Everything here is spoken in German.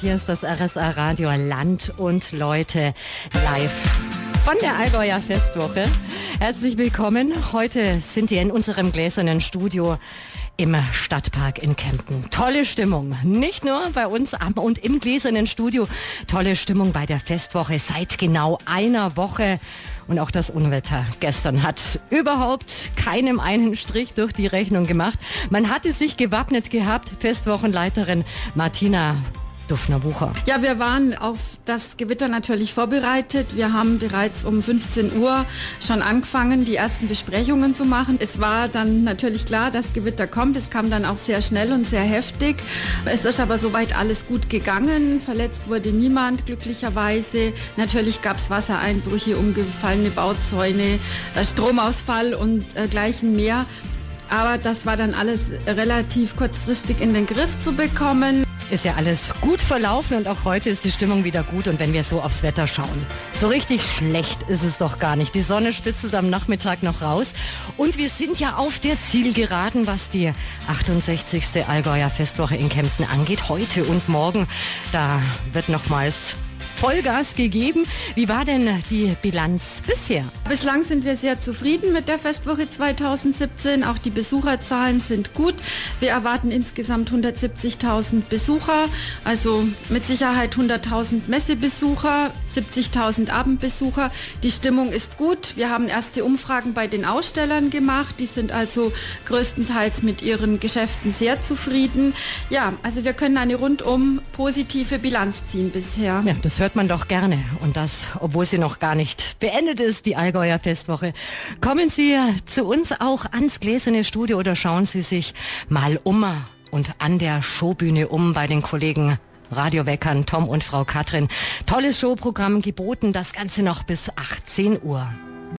Hier ist das RSA Radio Land und Leute live von der Allgäuer Festwoche. Herzlich willkommen. Heute sind wir in unserem gläsernen Studio im Stadtpark in Kempten. Tolle Stimmung. Nicht nur bei uns am und im gläsernen Studio. Tolle Stimmung bei der Festwoche seit genau einer Woche. Und auch das Unwetter gestern hat überhaupt keinem einen Strich durch die Rechnung gemacht. Man hatte sich gewappnet gehabt. Festwochenleiterin Martina Dufner-Bucher. Ja, wir waren auf das Gewitter natürlich vorbereitet. Wir haben bereits um 15 Uhr schon angefangen, die ersten Besprechungen zu machen. Es war dann natürlich klar, dass Gewitter kommt. Es kam dann auch sehr schnell und sehr heftig. Es ist aber soweit alles gut gegangen. Verletzt wurde niemand, glücklicherweise. Natürlich gab es Wassereinbrüche, umgefallene Bauzäune, äh, Stromausfall und äh, gleichen mehr. Aber das war dann alles relativ kurzfristig in den Griff zu bekommen ist ja alles gut verlaufen und auch heute ist die Stimmung wieder gut. Und wenn wir so aufs Wetter schauen, so richtig schlecht ist es doch gar nicht. Die Sonne spitzelt am Nachmittag noch raus. Und wir sind ja auf der Zielgeraden, was die 68. Allgäuer Festwoche in Kempten angeht. Heute und morgen, da wird nochmals Vollgas gegeben. Wie war denn die Bilanz bisher? Bislang sind wir sehr zufrieden mit der Festwoche 2017. Auch die Besucherzahlen sind gut. Wir erwarten insgesamt 170.000 Besucher, also mit Sicherheit 100.000 Messebesucher, 70.000 Abendbesucher. Die Stimmung ist gut. Wir haben erste Umfragen bei den Ausstellern gemacht. Die sind also größtenteils mit ihren Geschäften sehr zufrieden. Ja, also wir können eine rundum positive Bilanz ziehen bisher. Ja, das hört man doch gerne. Und das, obwohl sie noch gar nicht beendet ist, die Allgäuer Festwoche. Kommen Sie zu uns auch ans gläserne Studio oder schauen Sie sich mal um und an der Showbühne um bei den Kollegen Radioweckern Tom und Frau Katrin. Tolles Showprogramm geboten, das Ganze noch bis 18 Uhr.